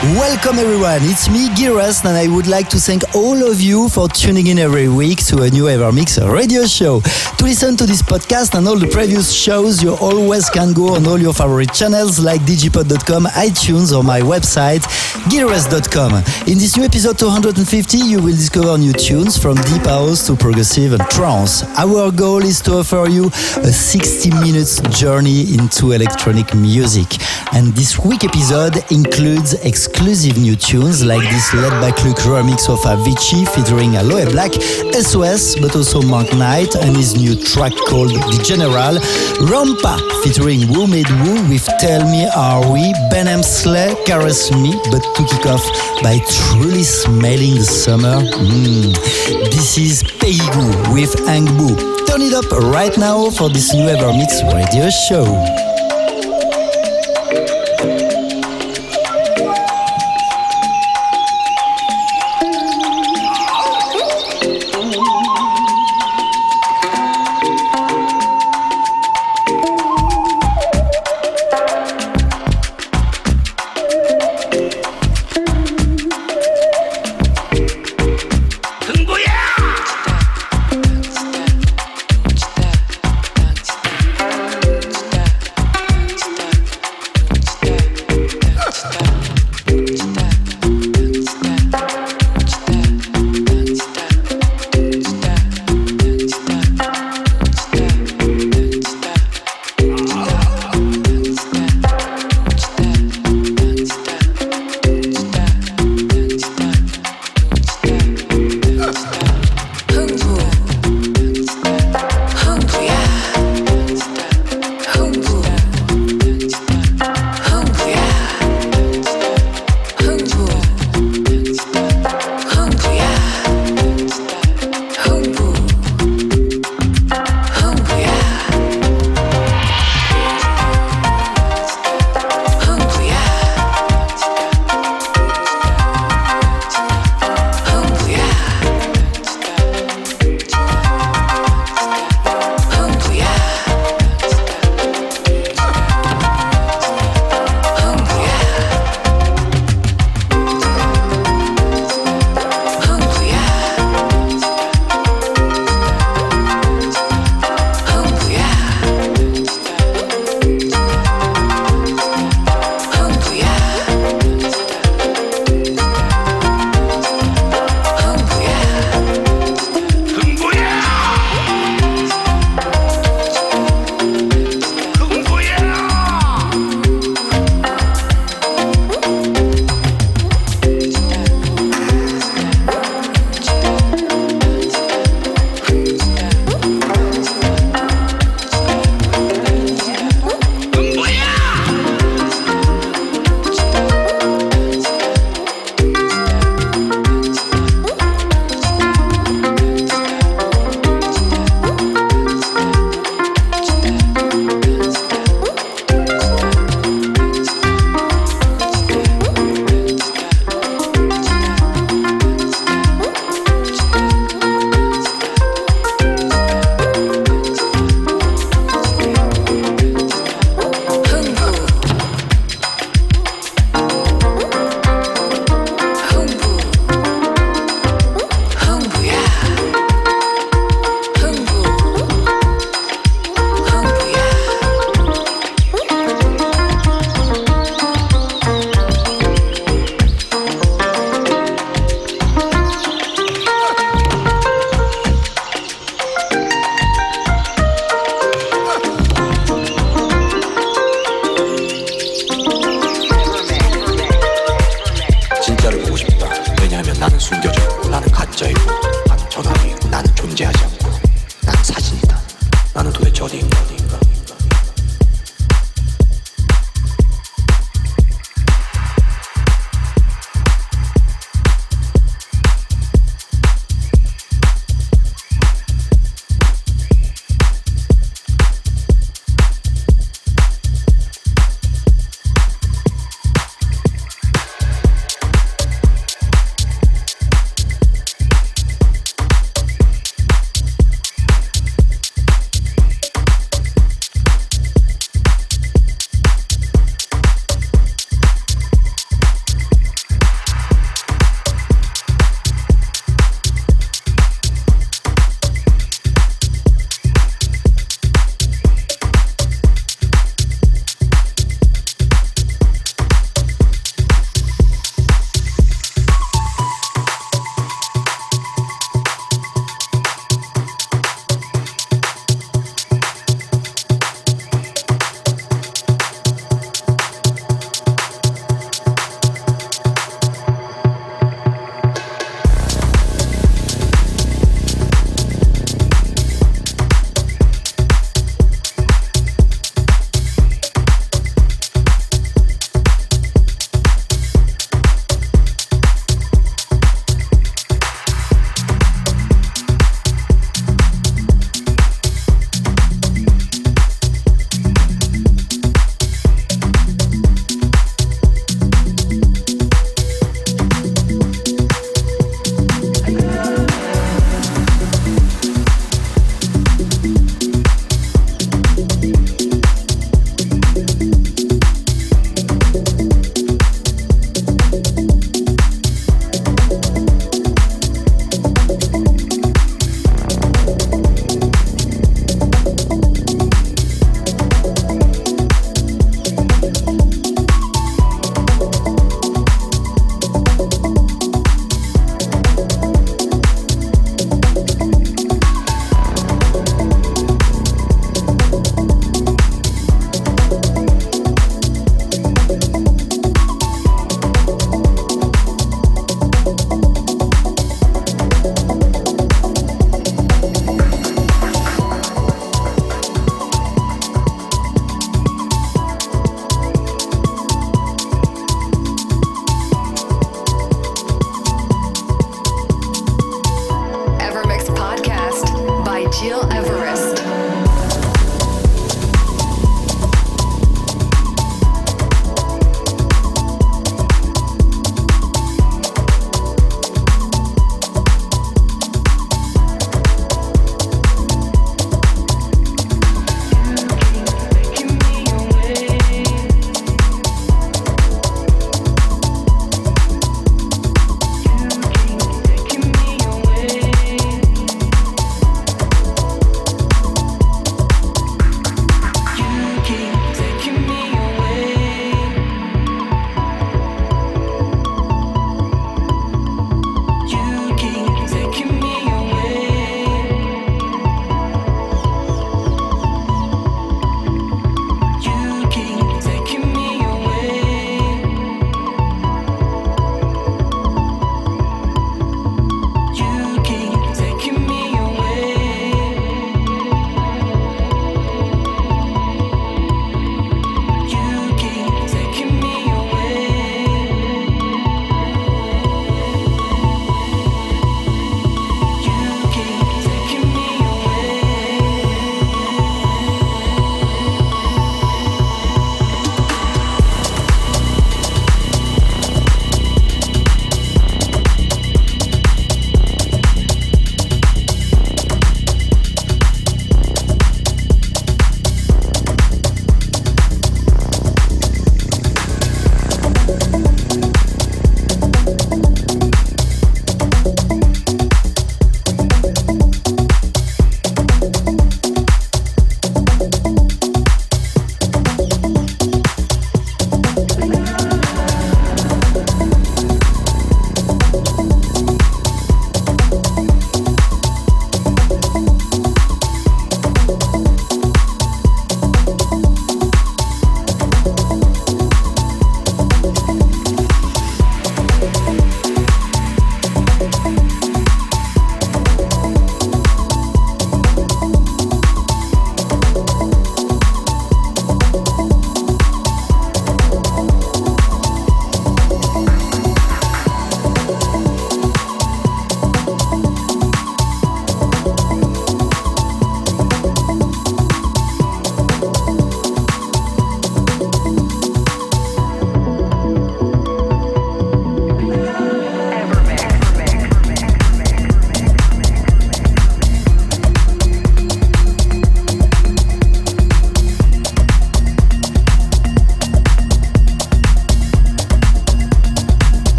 Welcome everyone, it's me, Gil Everest, and I would like to thank all of you for tuning in every week to a new Evermix radio show. To listen to this podcast and all the previous shows, you always can go on all your favorite channels like digipod.com, iTunes, or my website, gileverest.com. In this new episode 250, you will discover new tunes from deep house to progressive and trance. Our goal is to offer you a 60 minutes journey into electronic music. And this week episode includes exclusive new tunes like this Laid Back Luke remix of Avicii featuring Aloe Blacc, SOS, but also Mark Knight and his new track called The General, Rampa featuring WhoMadeWho with Tell Me Are We, Ben Hemsley, Caress Me, but to kick off by truly smelling the summer. Mm. This is Peigu with Angbu. Turn it up right now for this new Evermix radio show.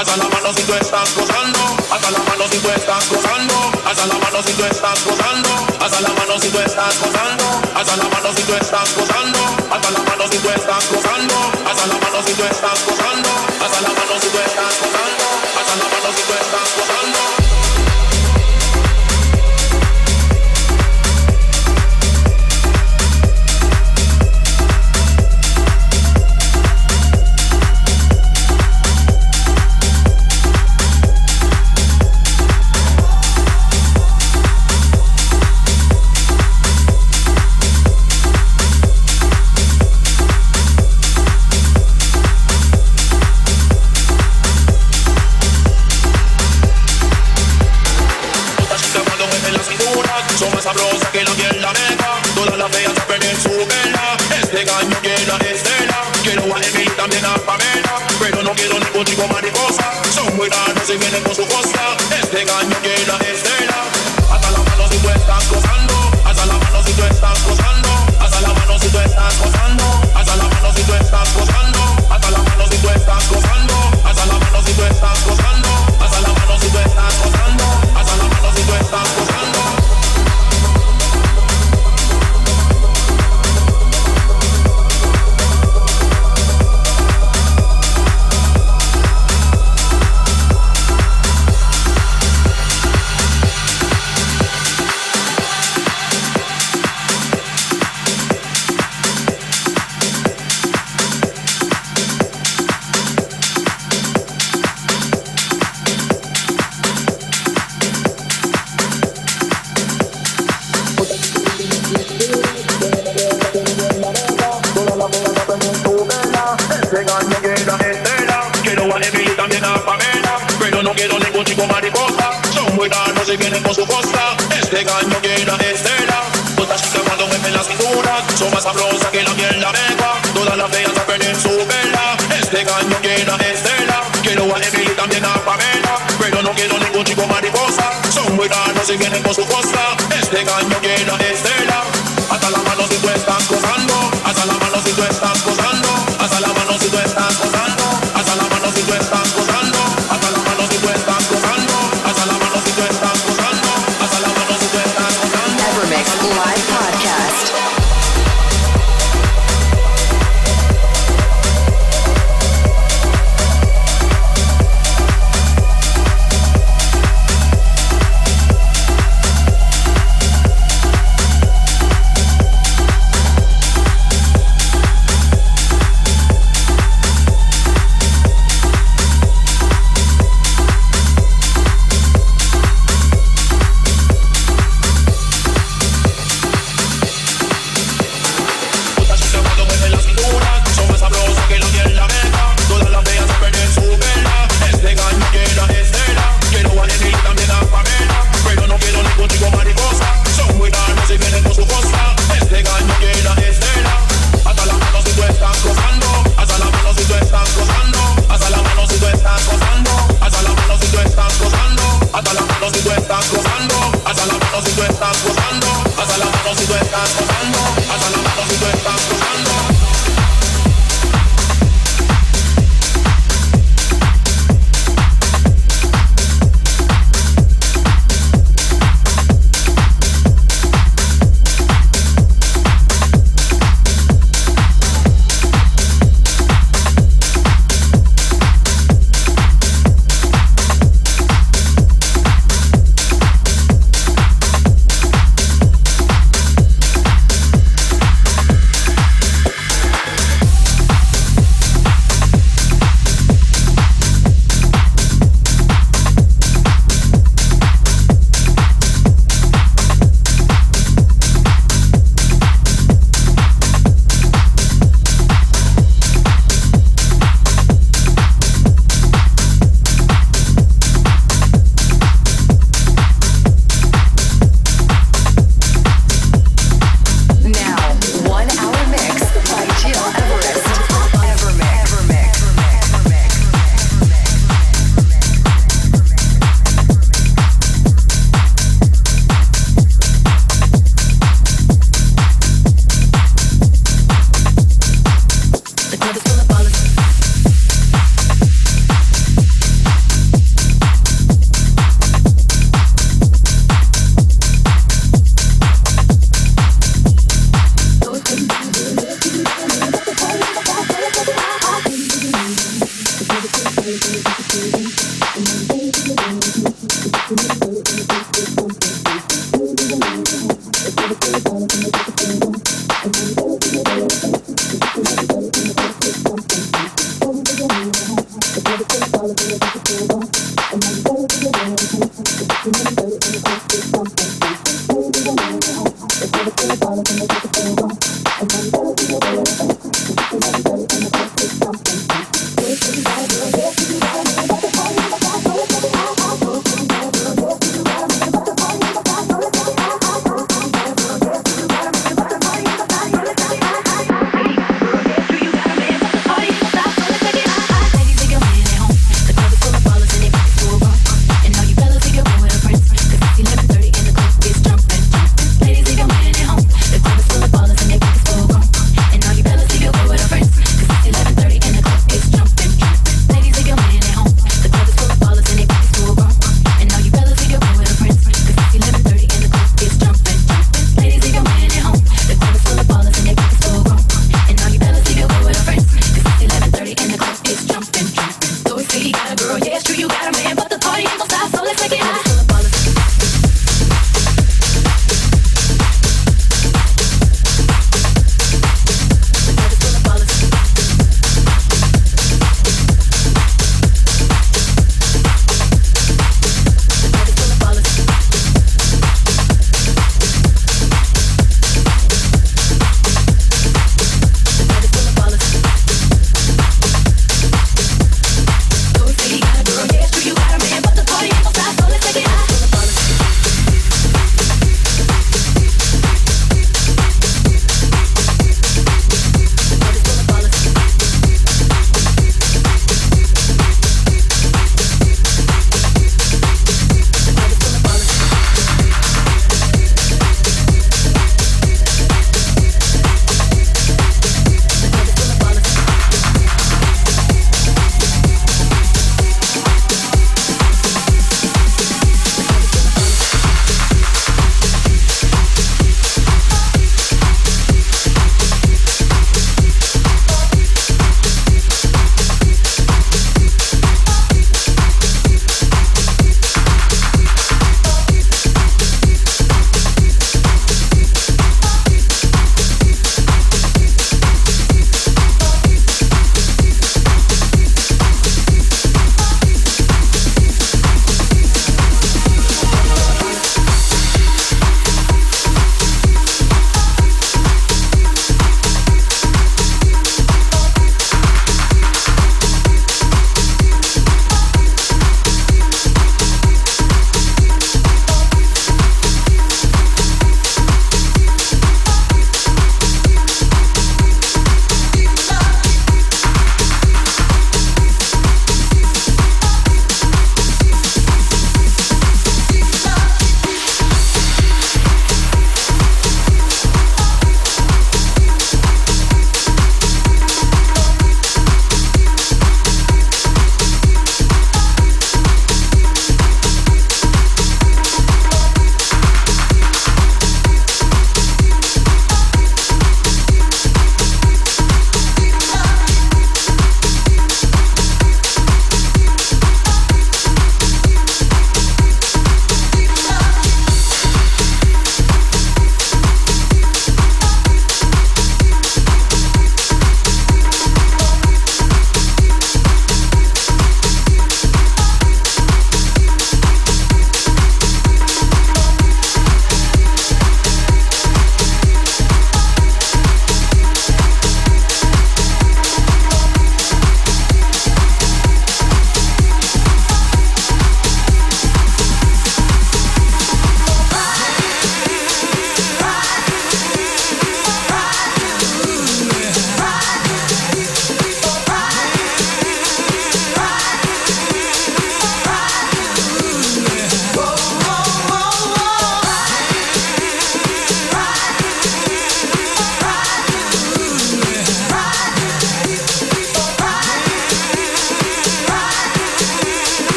Hasta la mano si tú estás gozando, hasta la mano si tú estás gozando, hasta la mano si tú estás gozando, hasta la mano si tú estás gozando, hasta la mano si tú estás gozando, hasta la mano si tú estás gozando, hasta la mano si tú estás gozando, hasta la mano no quiero ningún chico mariposa. Son muy raros y vienen con su costa. Este gallo quiere estela. Todas chicas cuando mueven la cintura son más sabrosas que la piel la mega. Todas las feas a perder su vela. Este gallo quiere estela. Quiero a Emily también a Pamela. Pero no quiero ningún chico mariposa. Son muy raros y vienen con su costa. Este gallo quiere estela.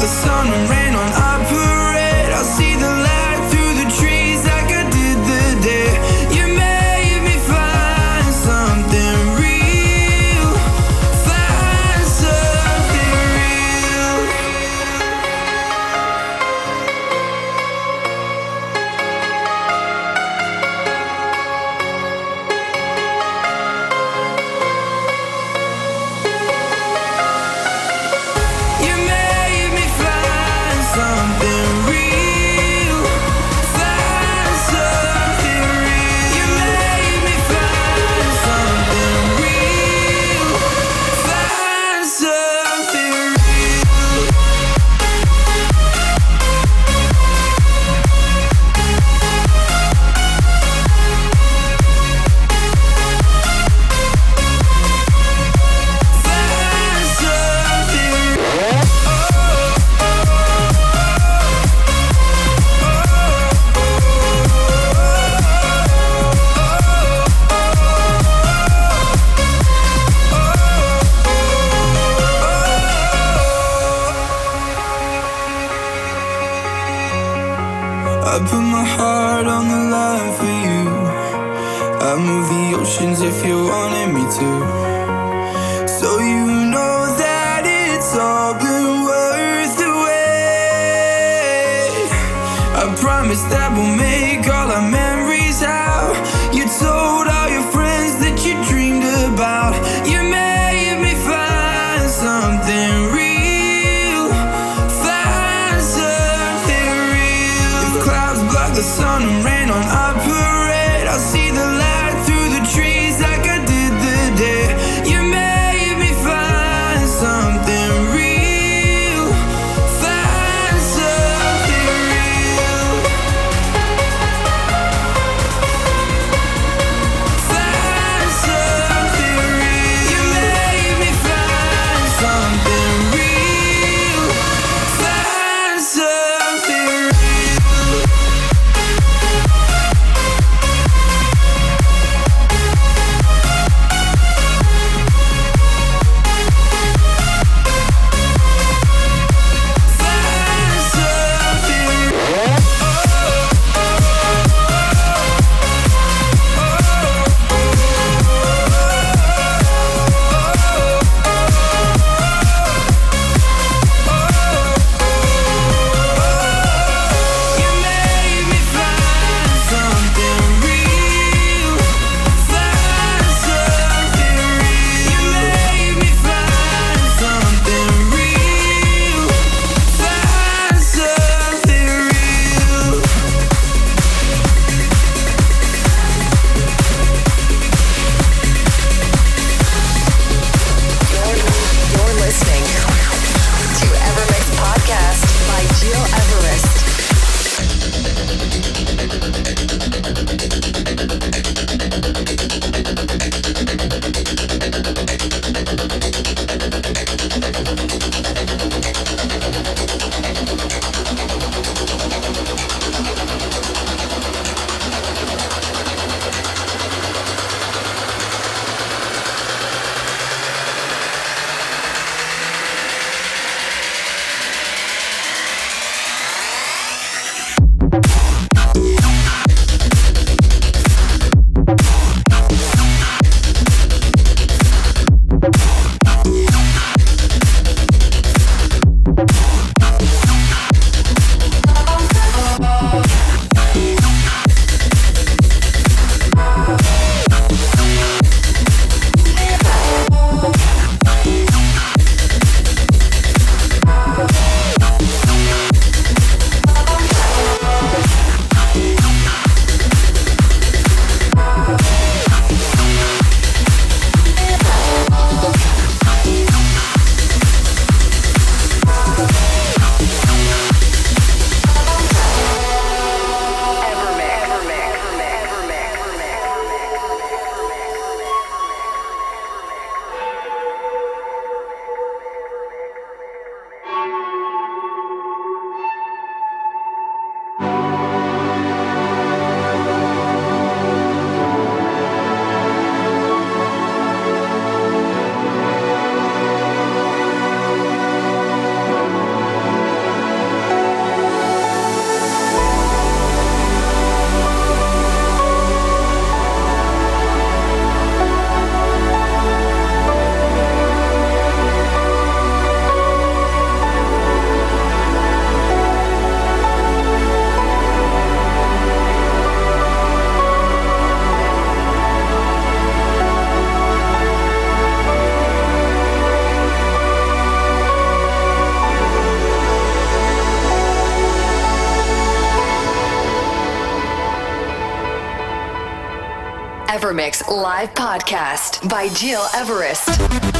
The sun and rain live podcast by Gil Everest.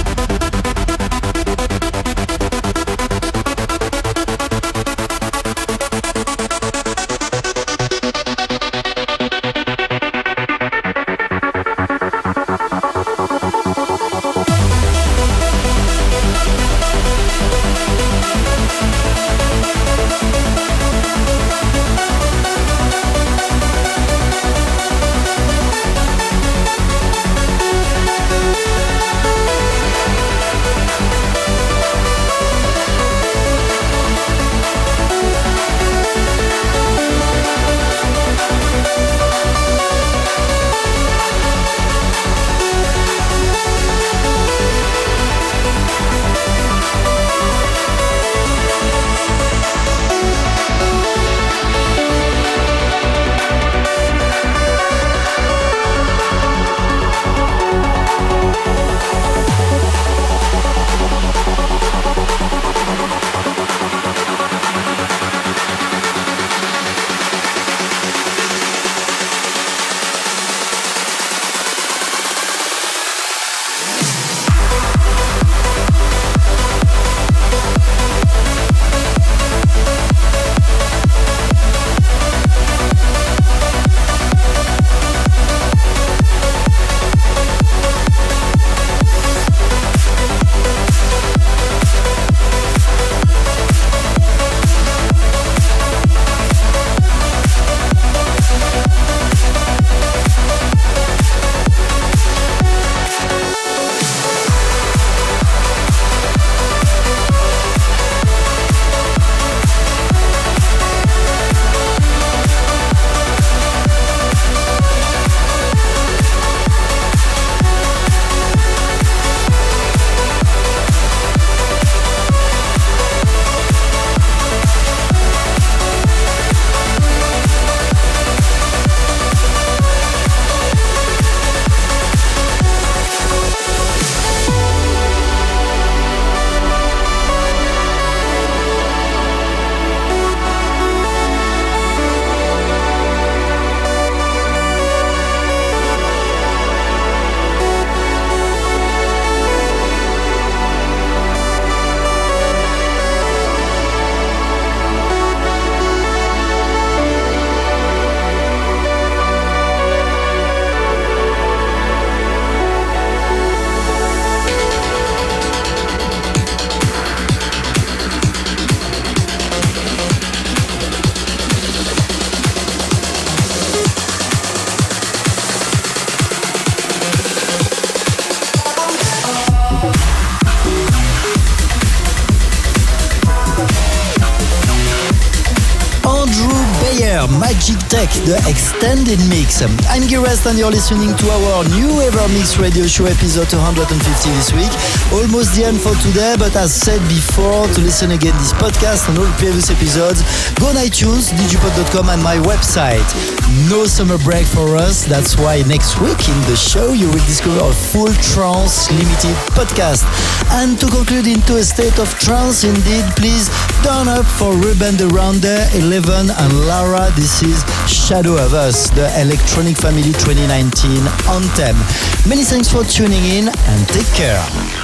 The extended mix. Um, I'm Rest and you're listening to our new EverMix radio show episode 250 this week. Almost the end for today, but as said before, to listen again this podcast and all previous episodes, go on iTunes, digipod.com and my website. No summer break for us, that's why next week in the show you will discover a full trance limited podcast. And to conclude into a state of trance indeed, please turn up for Ruben de Ronde, 11 and Lara. This is Shadow of Us, the Electronic Family 2019 on anthem. Many thanks for tuning in and take care.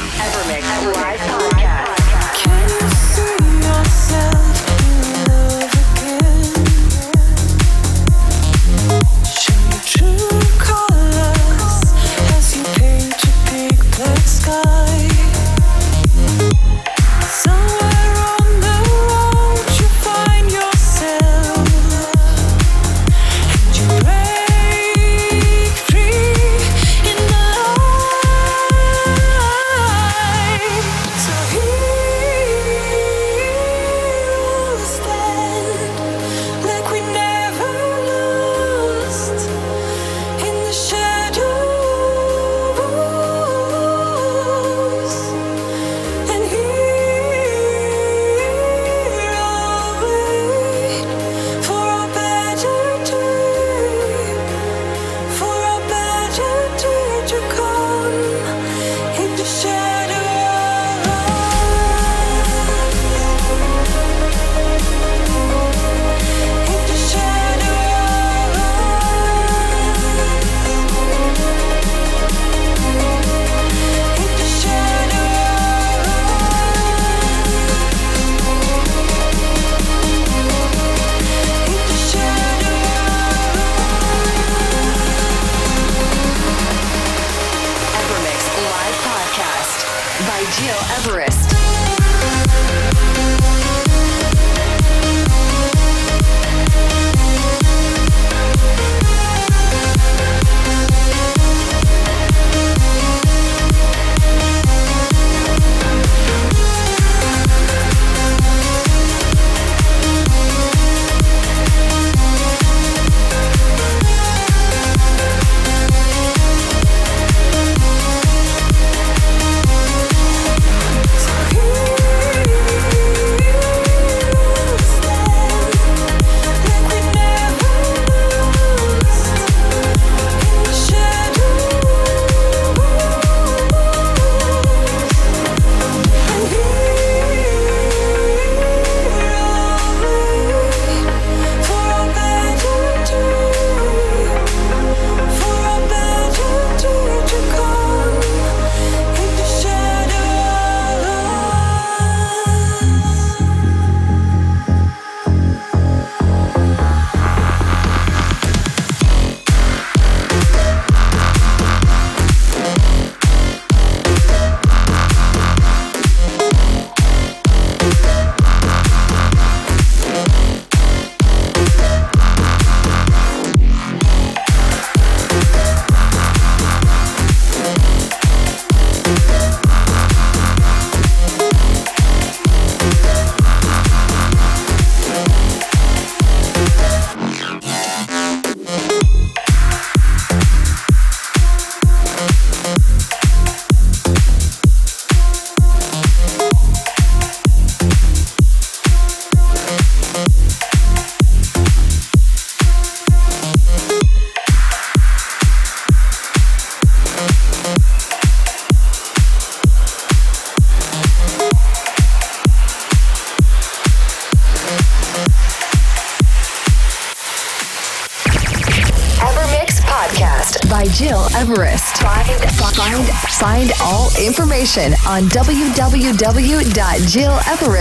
On www.gileverest.com.